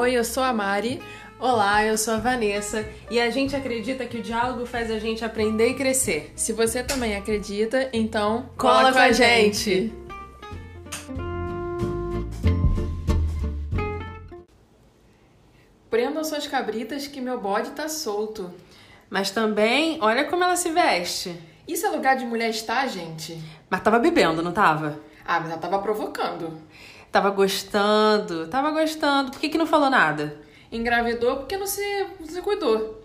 Oi, eu sou a Mari. Olá, eu sou a Vanessa e a gente acredita que o diálogo faz a gente aprender e crescer. Se você também acredita, então cola, cola com a gente. gente. Prendam suas cabritas que meu bode tá solto. Mas também, olha como ela se veste. Isso é lugar de mulher estar, gente? Mas tava bebendo, não tava? Ah, mas ela tava provocando. Tava gostando, tava gostando. Por que, que não falou nada? Engravidou porque não se, não se cuidou.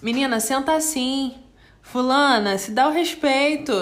Menina, senta assim. Fulana, se dá o respeito.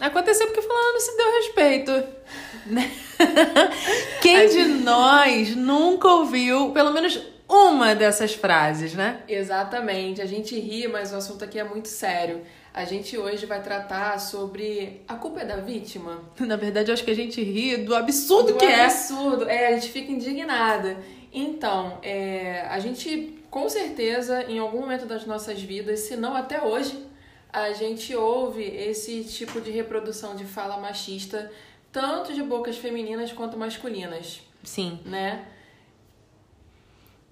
Aconteceu porque fulana não se deu respeito. Quem de nós nunca ouviu pelo menos uma dessas frases, né? Exatamente. A gente ri, mas o assunto aqui é muito sério. A gente hoje vai tratar sobre a culpa é da vítima. Na verdade, eu acho que a gente ri do absurdo do que absurdo. é. absurdo. É, a gente fica indignada. Então, é, a gente, com certeza, em algum momento das nossas vidas, se não até hoje, a gente ouve esse tipo de reprodução de fala machista, tanto de bocas femininas quanto masculinas. Sim. Né?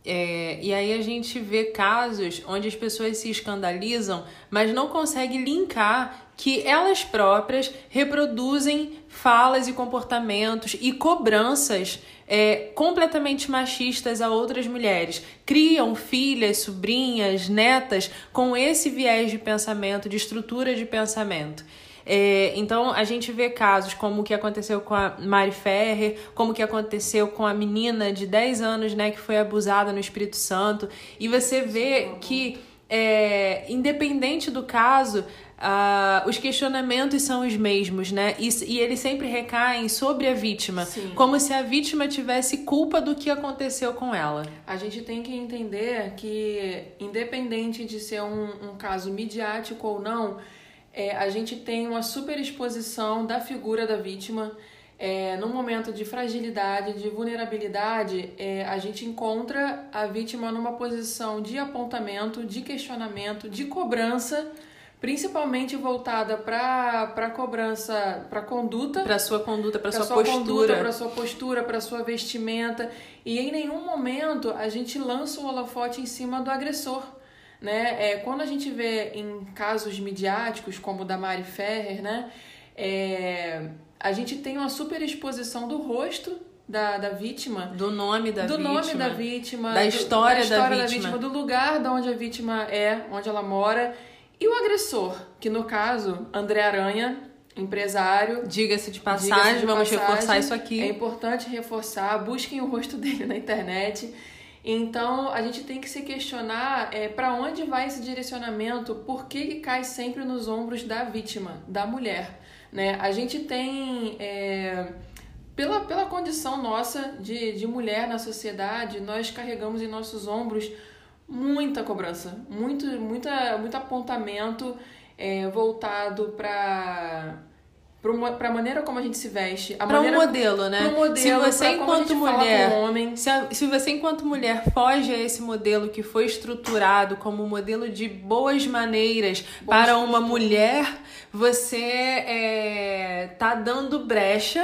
É, e aí a gente vê casos onde as pessoas se escandalizam, mas não conseguem linkar que elas próprias reproduzem falas e comportamentos e cobranças é, completamente machistas a outras mulheres. Criam filhas, sobrinhas, netas com esse viés de pensamento, de estrutura de pensamento. É, então a gente vê casos como o que aconteceu com a Mari Ferrer, como o que aconteceu com a menina de 10 anos, né, que foi abusada no Espírito Santo, e você vê que é, independente do caso, Uh, os questionamentos são os mesmos, né? E, e, eles sempre recaem sobre a vítima, Sim. como se a vítima tivesse culpa do que aconteceu com ela. A gente tem que entender que, independente de ser um, um caso midiático ou não, é, a gente tem uma superexposição da figura da vítima. É, no momento de fragilidade, de vulnerabilidade, é, a gente encontra a vítima numa posição de apontamento, de questionamento, de cobrança, principalmente voltada para a cobrança, para conduta, para sua conduta, para sua, sua postura, para sua postura, para sua vestimenta, e em nenhum momento a gente lança o holofote em cima do agressor. Né? É, quando a gente vê em casos midiáticos, como o da Mari Ferrer, né? É, a gente tem uma super exposição do rosto da, da vítima. Do nome da do vítima. Do nome da vítima. Da história, do, da, história da, da, vítima. Do lugar de onde a vítima é, onde ela mora. E o agressor, que no caso, André Aranha, empresário. Diga-se de passagem, diga de vamos passagem, reforçar isso aqui. É importante reforçar. Busquem o rosto dele na internet. Então a gente tem que se questionar é, para onde vai esse direcionamento, por que, cai sempre nos ombros da vítima, da mulher. Né? A gente tem, é, pela, pela condição nossa de, de mulher na sociedade, nós carregamos em nossos ombros muita cobrança, muito, muita, muito apontamento é, voltado para para a maneira como a gente se veste, para um modelo, né? Pro modelo, se você enquanto mulher, homem. Se, a, se você enquanto mulher foge a esse modelo que foi estruturado como modelo de boas maneiras para uma mulher, você é, tá dando brecha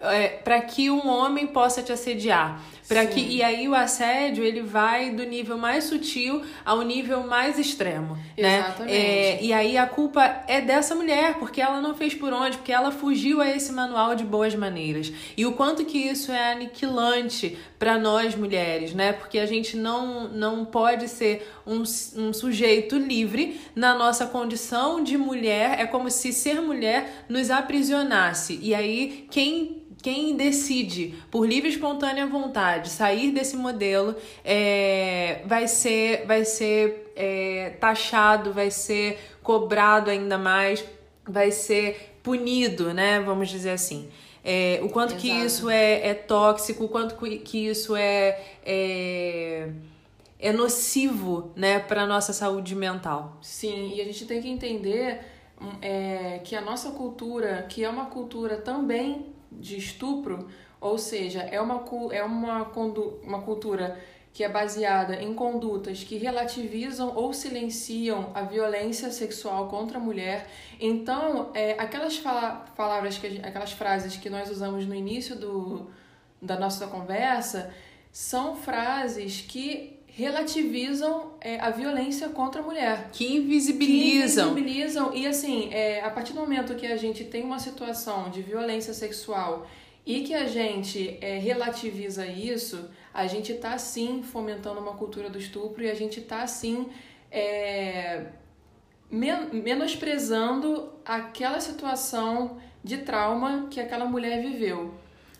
é, para que um homem possa te assediar. Para que e aí o assédio ele vai do nível mais sutil ao nível mais extremo, né? Exatamente. É, e aí a culpa é dessa mulher porque ela não fez por onde, porque ela fugiu a esse manual de boas maneiras. E o quanto que isso é aniquilante para nós mulheres, né? Porque a gente não não pode ser um, um sujeito livre na nossa condição de mulher. É como se ser mulher nos aprisionasse. E aí quem quem decide por livre e espontânea vontade sair desse modelo é, vai ser, vai ser é, taxado, vai ser cobrado ainda mais, vai ser punido, né? Vamos dizer assim. É, o quanto Exato. que isso é, é tóxico, o quanto que isso é, é, é nocivo né, para a nossa saúde mental. Sim, e a gente tem que entender é, que a nossa cultura, que é uma cultura também de estupro, ou seja, é uma, é uma, uma cultura que é baseada em condutas que relativizam ou silenciam a violência sexual contra a mulher. Então, é, aquelas fala, palavras, que, aquelas frases que nós usamos no início do, da nossa conversa são frases que relativizam é, a violência contra a mulher. Que invisibilizam. Que invisibilizam. E assim, é, a partir do momento que a gente tem uma situação de violência sexual e que a gente é, relativiza isso, a gente está sim fomentando uma cultura do estupro e a gente está sim é, men menosprezando aquela situação de trauma que aquela mulher viveu.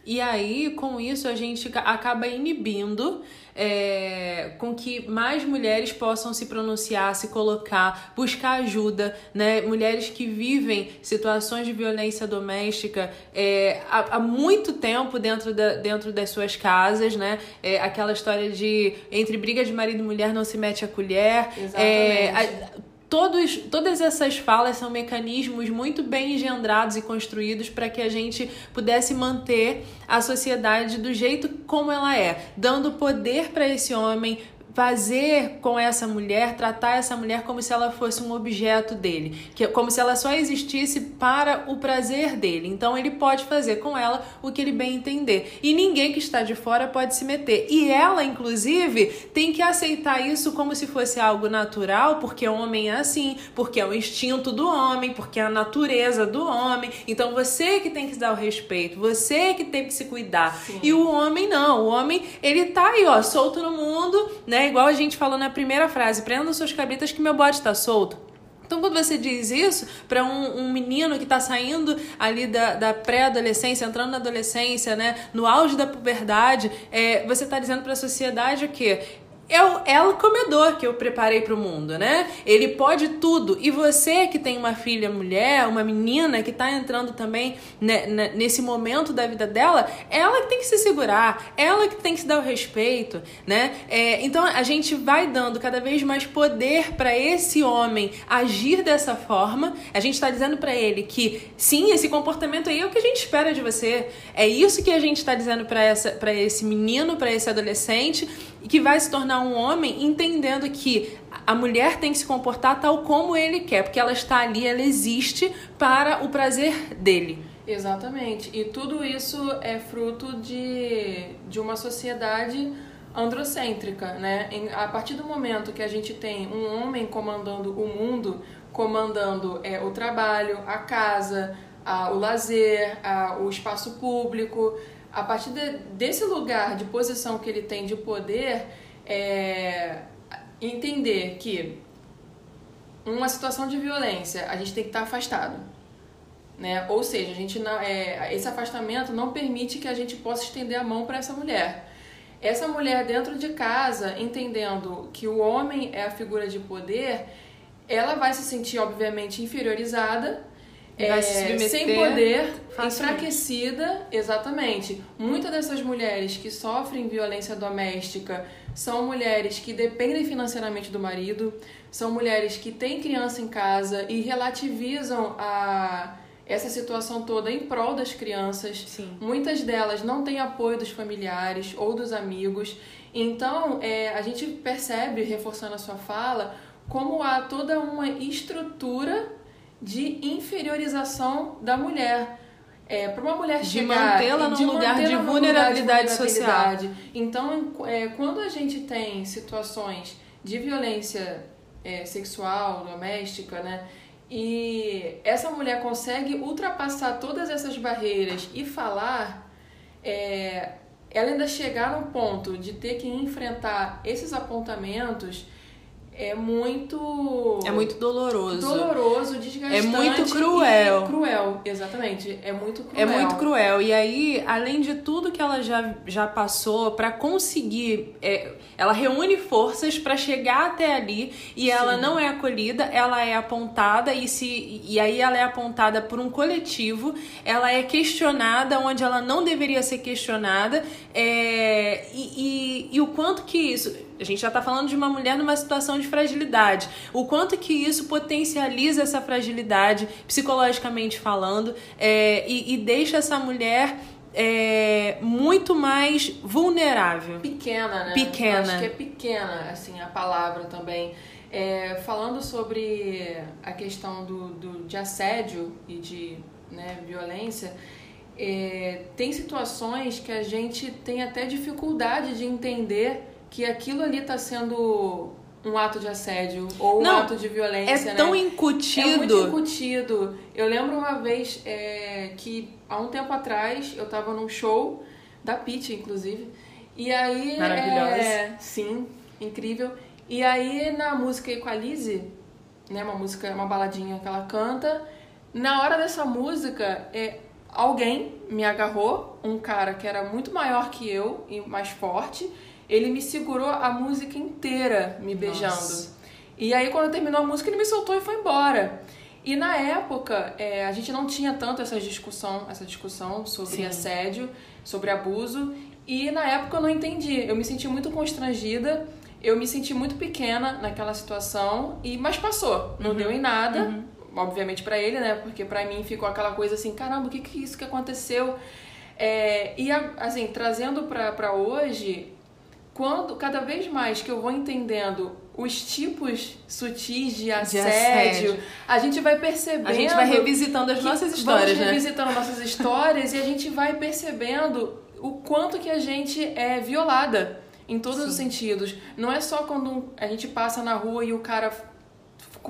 E aí, com isso, a gente acaba inibindo é, com que mais mulheres possam se pronunciar, se colocar, buscar ajuda, né? Mulheres que vivem situações de violência doméstica é, há, há, muito tempo dentro, da, dentro das suas casas, né? É, aquela história de entre briga de marido e mulher não se mete a colher. É, Exatamente. A, Todos, todas essas falas são mecanismos muito bem engendrados e construídos para que a gente pudesse manter a sociedade do jeito como ela é, dando poder para esse homem, fazer com essa mulher, tratar essa mulher como se ela fosse um objeto dele, que como se ela só existisse para o prazer dele. Então ele pode fazer com ela o que ele bem entender. E ninguém que está de fora pode se meter. E ela, inclusive, tem que aceitar isso como se fosse algo natural, porque o homem é assim, porque é o instinto do homem, porque é a natureza do homem. Então você que tem que dar o respeito, você que tem que se cuidar. Sim. E o homem não, o homem ele tá aí, ó, solto no mundo, né? Igual a gente falou na primeira frase: prendam suas cabritas que meu bode está solto. Então, quando você diz isso para um, um, menino que está saindo ali da, da pré-adolescência, entrando na adolescência, né, no auge da puberdade, é, você está dizendo para a sociedade o quê? É o El Comedor que eu preparei para o mundo, né? Ele pode tudo. E você que tem uma filha mulher, uma menina que está entrando também né, né, nesse momento da vida dela, ela que tem que se segurar, ela que tem que se dar o respeito, né? É, então a gente vai dando cada vez mais poder para esse homem agir dessa forma. A gente está dizendo para ele que sim, esse comportamento aí é o que a gente espera de você. É isso que a gente está dizendo para esse menino, para esse adolescente que vai se tornar um homem entendendo que a mulher tem que se comportar tal como ele quer, porque ela está ali, ela existe para o prazer dele. Exatamente. E tudo isso é fruto de, de uma sociedade androcêntrica, né? A partir do momento que a gente tem um homem comandando o mundo, comandando é, o trabalho, a casa, a, o lazer, a, o espaço público, a partir de, desse lugar de posição que ele tem de poder, é, entender que uma situação de violência a gente tem que estar afastado. Né? Ou seja, a gente não, é, esse afastamento não permite que a gente possa estender a mão para essa mulher. Essa mulher dentro de casa, entendendo que o homem é a figura de poder, ela vai se sentir obviamente inferiorizada é, sem poder, facilmente. enfraquecida, exatamente. Muitas dessas mulheres que sofrem violência doméstica são mulheres que dependem financeiramente do marido, são mulheres que têm criança em casa e relativizam a essa situação toda em prol das crianças. Sim. Muitas delas não têm apoio dos familiares ou dos amigos. Então, é, a gente percebe, reforçando a sua fala, como há toda uma estrutura de inferiorização da mulher. É, para uma mulher de chegar mantê-la num lugar de vulnerabilidade, social. Então, é, quando a gente tem situações de violência é, sexual, doméstica, né? E essa mulher consegue ultrapassar todas essas barreiras e falar, é, ela ainda chegar no ponto de ter que enfrentar esses apontamentos é muito. É muito doloroso. Doloroso, desgastante. É muito cruel. cruel, exatamente. É muito cruel. É muito cruel. E aí, além de tudo que ela já, já passou para conseguir. É, ela reúne forças para chegar até ali e Sim. ela não é acolhida, ela é apontada e, se, e aí ela é apontada por um coletivo, ela é questionada onde ela não deveria ser questionada. É, e, e, e o quanto que isso a gente já está falando de uma mulher numa situação de fragilidade. O quanto que isso potencializa essa fragilidade, psicologicamente falando, é, e, e deixa essa mulher é, muito mais vulnerável. Pequena, né? Pequena. acho que é pequena, assim, a palavra também. É, falando sobre a questão do, do, de assédio e de né, violência, é, tem situações que a gente tem até dificuldade de entender que aquilo ali está sendo um ato de assédio ou Não, um ato de violência. É tão né? incutido. É muito incutido. Eu lembro uma vez é, que, há um tempo atrás, eu tava num show da Pitty, inclusive. E aí. Maravilhosa. É, sim, incrível. E aí, na música Equalize, né, uma música, uma baladinha que ela canta, na hora dessa música, é, alguém me agarrou, um cara que era muito maior que eu e mais forte. Ele me segurou a música inteira me beijando. Nossa. E aí, quando terminou a música, ele me soltou e foi embora. E na época, é, a gente não tinha tanto essa discussão, essa discussão sobre Sim. assédio, sobre abuso. E na época eu não entendi. Eu me senti muito constrangida. Eu me senti muito pequena naquela situação. E mas passou. Não deu em nada. Obviamente pra ele, né? Porque pra mim ficou aquela coisa assim, caramba, o que que é isso que aconteceu? É, e assim, trazendo pra, pra hoje, quando cada vez mais que eu vou entendendo os tipos sutis de assédio, assédio. a gente vai percebendo. A gente vai revisitando as nossas histórias, vamos né? revisitando nossas histórias e a gente vai percebendo o quanto que a gente é violada em todos os sentidos. Não é só quando a gente passa na rua e o cara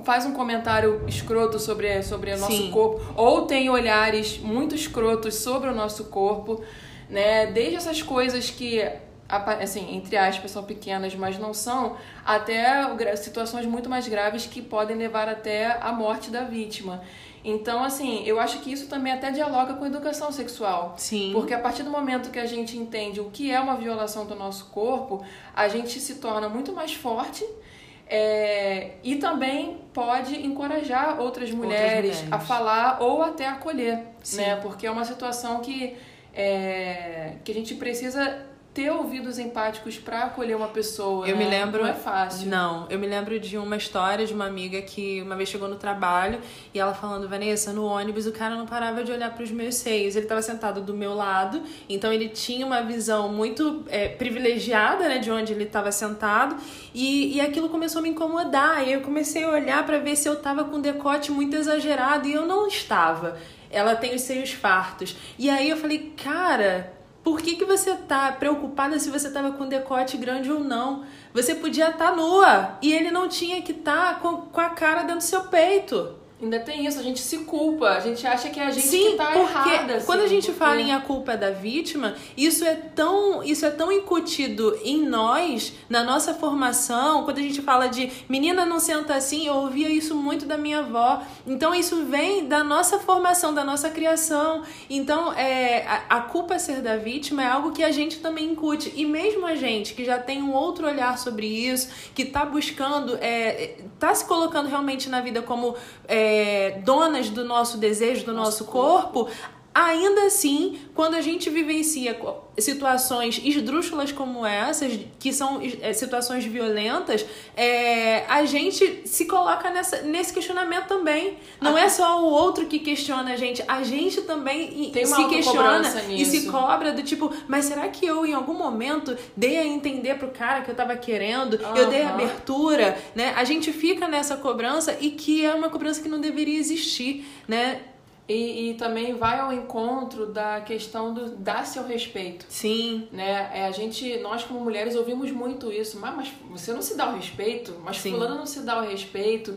faz um comentário escroto sobre, sobre o nosso Sim. corpo ou tem olhares muito escrotos sobre o nosso corpo, né? Desde essas coisas que assim, entre aspas, são pequenas, mas não são, até situações muito mais graves que podem levar até a morte da vítima. Então, assim, eu acho que isso também até dialoga com a educação sexual. Sim. Porque a partir do momento que a gente entende o que é uma violação do nosso corpo, a gente se torna muito mais forte é, e também pode encorajar outras mulheres, mulheres. a falar ou até acolher, Sim. né? Porque é uma situação que, é, que a gente precisa ter ouvidos empáticos para acolher uma pessoa. Eu né? me lembro. Não é fácil. Não, eu me lembro de uma história de uma amiga que uma vez chegou no trabalho e ela falando, Vanessa, no ônibus o cara não parava de olhar para os meus seios. Ele estava sentado do meu lado, então ele tinha uma visão muito é, privilegiada, né, de onde ele estava sentado e, e aquilo começou a me incomodar. E eu comecei a olhar para ver se eu tava com um decote muito exagerado e eu não estava. Ela tem os seios fartos. E aí eu falei, cara, por que, que você tá preocupada se você tava com decote grande ou não? Você podia estar nua e ele não tinha que estar com, com a cara dentro do seu peito. Ainda tem isso, a gente se culpa, a gente acha que é a gente Sim, que tá porque errada. assim, quando a gente porque- fala em a culpa é da vítima, isso é tão isso é tão incutido em nós, na nossa formação, quando a gente fala de menina não senta assim, eu ouvia isso muito da minha avó. Então isso vem da nossa formação, da nossa criação. Então é, a, a culpa ser da vítima é algo que a gente também incute. E mesmo a gente que já tem um outro olhar sobre isso, que tá buscando, é, tá se colocando realmente na vida como é, donas do nosso desejo, do nosso, corpo, ainda assim, quando a gente vivencia situações esdrúxulas como essas, que são é, situações violentas, é, a gente se coloca nessa, nesse questionamento também. Não Ah. é só o outro que questiona a gente, a gente também se questiona e se cobra do tipo, mas será que eu em algum momento dei a entender pro cara que eu tava querendo? Eu dei abertura, né? A gente fica nessa cobrança e que é uma cobrança que não deveria existir, né? E, e também vai ao encontro da questão do dar seu respeito. Sim. Né? É, a gente, nós como mulheres ouvimos muito isso, mas, mas você não se dá o respeito, mas Sim. fulano não se dá o respeito.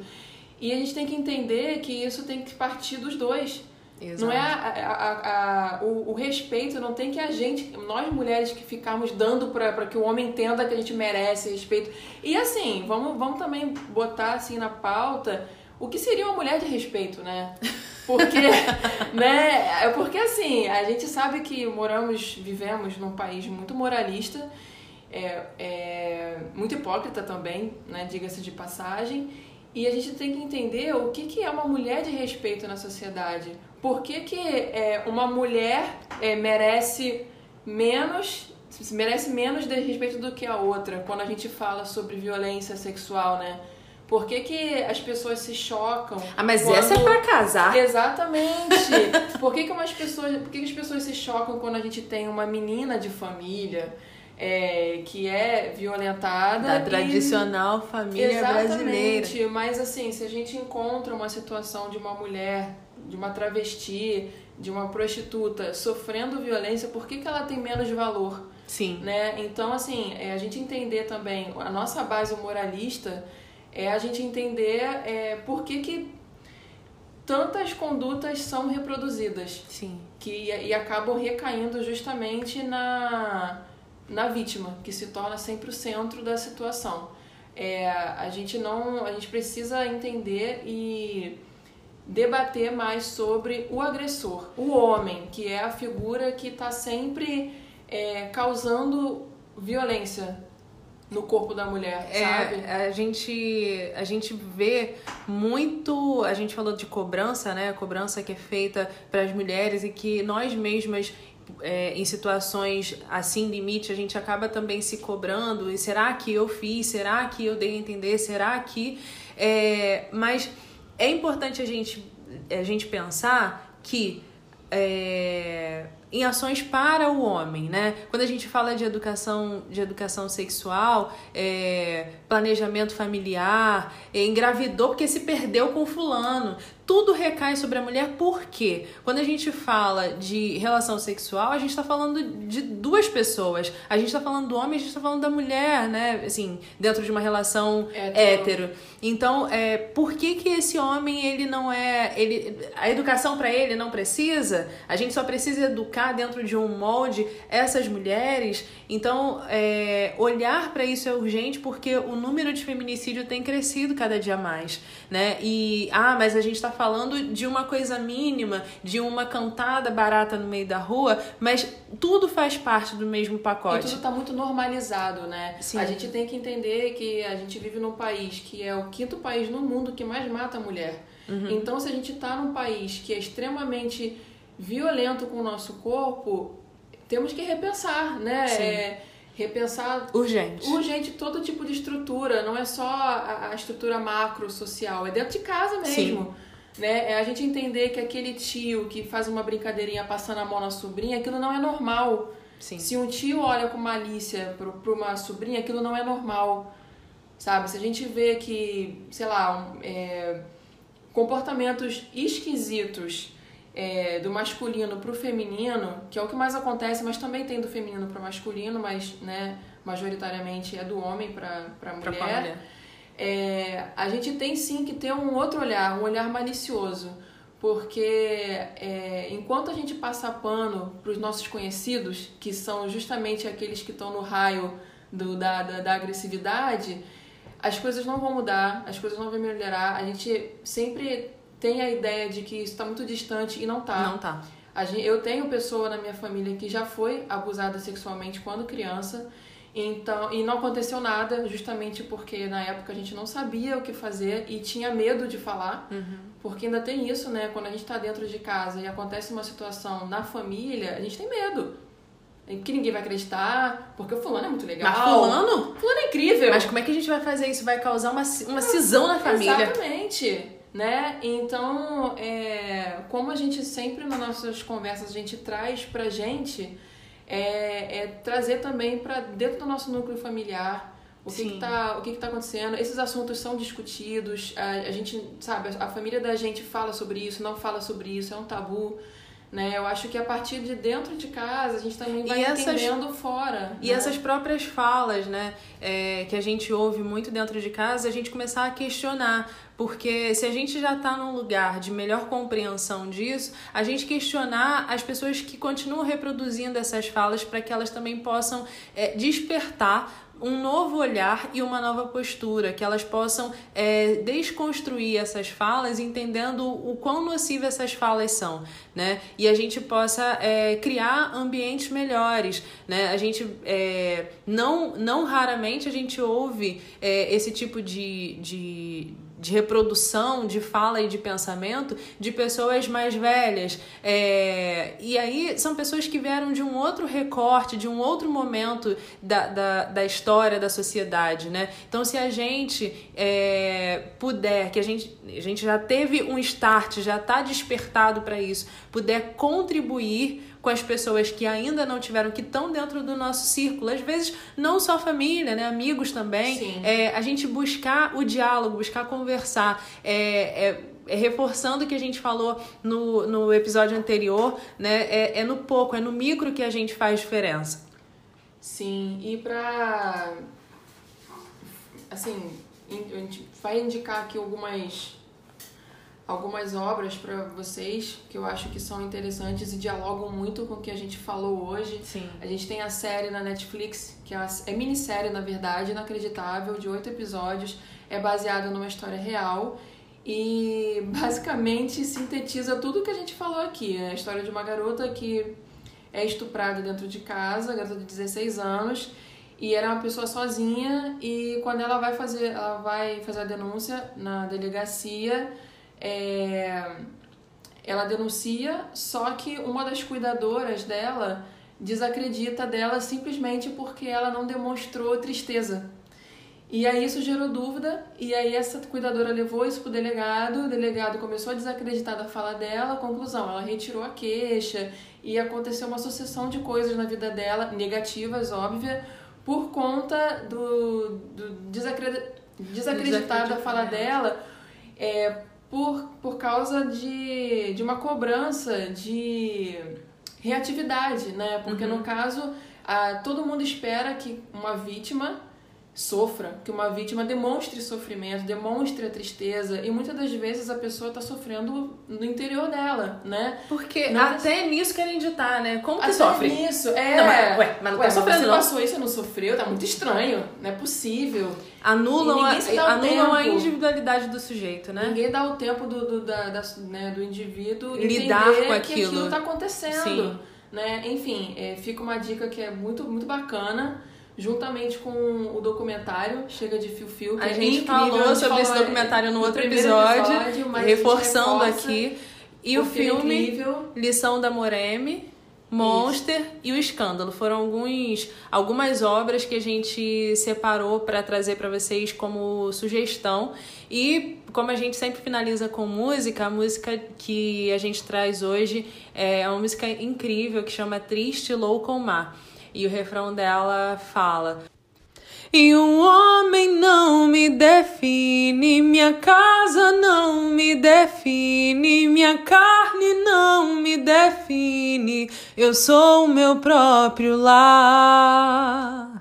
E a gente tem que entender que isso tem que partir dos dois. Não é a, a- a- o, o respeito, não tem que a gente, nós mulheres que ficamos dando pra que o homem entenda que a gente merece respeito. E assim, vamos, vamos também botar assim na pauta o que seria uma mulher de respeito, né? Porque, né? É Porque assim, a gente sabe que moramos, vivemos num país muito moralista, é, é muito hipócrita também, né? Diga-se de passagem. E a gente tem que entender o que, que é uma mulher de respeito na sociedade. Por que, que é, uma mulher é, merece menos merece menos de respeito do que a outra quando a gente fala sobre violência sexual, né? Por que, que as pessoas se chocam? Ah, mas quando- essa é pra casar. Exatamente. Por que, que, umas pessoas, por que, que as pessoas se chocam quando a gente tem uma menina de família é, que é violentada? Da e- tradicional família brasileira. Exatamente, mas assim, se a gente encontra uma situação de uma mulher de uma travesti, de uma prostituta sofrendo violência, por que, que ela tem menos valor? Sim. Né? Então, assim, é a gente entender também, a nossa base moralista é a gente entender é, por que, que tantas condutas são reproduzidas. Sim. Que, e acabam recaindo justamente na, na vítima, que se torna sempre o centro da situação. É, a gente não. A gente precisa entender e debater mais sobre o agressor, o homem, que é a figura que está sempre é, causando violência no corpo da mulher, é, sabe? A gente, a gente vê muito. A gente falou de cobrança, né? A cobrança que é feita para as mulheres e que nós mesmas. É, em situações assim, limite, a gente acaba também se cobrando. E será que eu fiz? Será que eu dei a entender? Será que. É, mas é importante a gente, a gente pensar que. É, em ações para o homem, né? Quando a gente fala de educação, de educação sexual, é, planejamento familiar, é, engravidou porque se perdeu com fulano, tudo recai sobre a mulher, por quê? Quando a gente fala de relação sexual, a gente está falando de duas pessoas. A gente está falando do homem, a gente está falando da mulher, né? Assim, dentro de uma relação hétero. hétero. Então, é, por que que esse homem, ele não é... Ele, a educação para ele não precisa? A gente só precisa educar dentro de um molde essas mulheres? Então, é, olhar para isso é urgente porque o número de feminicídio tem crescido cada dia mais, né? E, ah, mas a gente está falando de uma coisa mínima, de uma cantada barata no meio da rua, mas tudo faz parte do mesmo pacote. E tudo está muito normalizado, né? Sim. A gente tem que entender que a gente vive num país que é o quinto país no mundo que mais mata a mulher. Uhum. Então, se a gente está num país que é extremamente violento com o nosso corpo, temos que repensar, né? É, repensar urgente urgente todo tipo de estrutura não é só a, a estrutura macro social é dentro de casa mesmo Sim né? É a gente entender que aquele tio que faz uma brincadeirinha passando a mão na sobrinha, aquilo não é normal. Sim. Se um tio olha com malícia para uma sobrinha, aquilo não é normal. Sabe? Se a gente vê que, sei lá, um, é, comportamentos esquisitos é, do masculino para o feminino, que é o que mais acontece, mas também tem do feminino para o masculino, mas né, majoritariamente é do homem para a mulher. mulher é, a gente tem sim que ter um outro olhar, um olhar malicioso, porque é, enquanto a gente passa pano para os nossos conhecidos, que são justamente aqueles que estão no raio do, da, da, da agressividade, as coisas não vão mudar, as coisas não vão melhorar. A gente sempre tem a ideia de que isso está muito distante e não está. Não tá. Eu tenho pessoa na minha família que já foi abusada sexualmente quando criança então, e não aconteceu nada, justamente porque na época a gente não sabia o que fazer e tinha medo de falar, uhum. porque ainda tem isso, né? Quando a gente está dentro de casa e acontece uma situação na família, a gente tem medo. Que ninguém vai acreditar, porque o fulano é muito legal. Mas fulano? Fulano é incrível. Mas como é que a gente vai fazer isso? Vai causar uma, uma cisão na família. Exatamente. Né? Então, é, como a gente sempre nas nossas conversas a gente traz pra gente é, é trazer também para dentro do nosso núcleo familiar o que está o que está acontecendo. Esses assuntos são discutidos a, a gente sabe a, a, família da gente fala sobre isso não fala sobre isso é um tabu né? Eu acho que a partir de dentro de casa a gente também vai essas, entendendo fora e né? essas próprias falas né é, que a gente ouve muito dentro de casa a gente começar a questionar porque se a gente já está num lugar de melhor compreensão disso, a gente questionar as pessoas que continuam reproduzindo essas falas para que elas também possam é, despertar um novo olhar e uma nova postura, que elas possam é, desconstruir essas falas, entendendo o quão nocivas essas falas são, né? E a gente possa é, criar ambientes melhores, né? A gente é, não, não raramente a gente ouve é, esse tipo de, de de reprodução de fala e de pensamento de pessoas mais velhas. É, e aí são pessoas que vieram de um outro recorte, de um outro momento da, da, da história da sociedade, né? Então, se a gente é, puder, que a gente, a gente já teve um start, já está despertado para isso, puder contribuir com as pessoas que ainda não tiveram, que estão dentro do nosso círculo. Às vezes, não só família, né? amigos também. É, a gente buscar o diálogo, buscar conversar. É, é reforçando o que a gente falou no, no episódio anterior, né? É, é no pouco, é no micro que a gente faz diferença. Sim, e pra. Assim, a gente vai indicar aqui algumas algumas obras para vocês que eu acho que são interessantes e dialogam muito com o que a gente falou hoje. Sim. A gente tem a série na Netflix, que é, é minissérie, na verdade, inacreditável, de oito episódios, é baseada numa história real e basicamente sintetiza tudo que a gente falou aqui. É a história de uma garota que é estuprada dentro de casa, garota de 16 anos, e era uma pessoa sozinha e quando ela vai fazer, ela vai fazer a denúncia na delegacia, é, ela denuncia, só que uma das cuidadoras dela desacredita dela simplesmente porque ela não demonstrou tristeza. E aí isso gerou dúvida, e aí essa cuidadora levou isso pro delegado, o delegado começou a desacreditar da fala dela, conclusão, ela retirou a queixa, e aconteceu uma sucessão de coisas na vida dela, negativas, óbvia, por conta do, do desacredit, desacreditar da fala dela, é, por, por causa de, de uma cobrança de reatividade, né? Porque uhum. no caso, a, todo mundo espera que uma vítima sofra, que uma vítima demonstre sofrimento, demonstre a tristeza e muitas das vezes a pessoa está sofrendo no interior dela, né? Porque não até nisso querem ditar, né? Como que até sofre? nisso, é. Não, mas, ué, mas não ué, tá sofrendo você não. passou isso não sofreu, tá muito estranho, não é possível. Anulam, a, anulam a individualidade do sujeito, né? Ninguém dá o tempo do, do, da, da né, do indivíduo lidar com aquilo. que aquilo tá acontecendo. Sim. Né? Enfim, é, fica uma dica que é muito, muito bacana juntamente com o documentário Chega de Fio Fio. a é gente falou sobre falou esse documentário no outro episódio, episódio reforçando aqui. E o filme é Lição da Moreme, Monster Isso. e o Escândalo foram alguns, algumas obras que a gente separou para trazer para vocês como sugestão. E como a gente sempre finaliza com música, a música que a gente traz hoje é uma música incrível que chama Triste Louco Mar e o refrão dela fala: E um homem não me define, minha casa não me define, minha carne não me define, eu sou o meu próprio lar.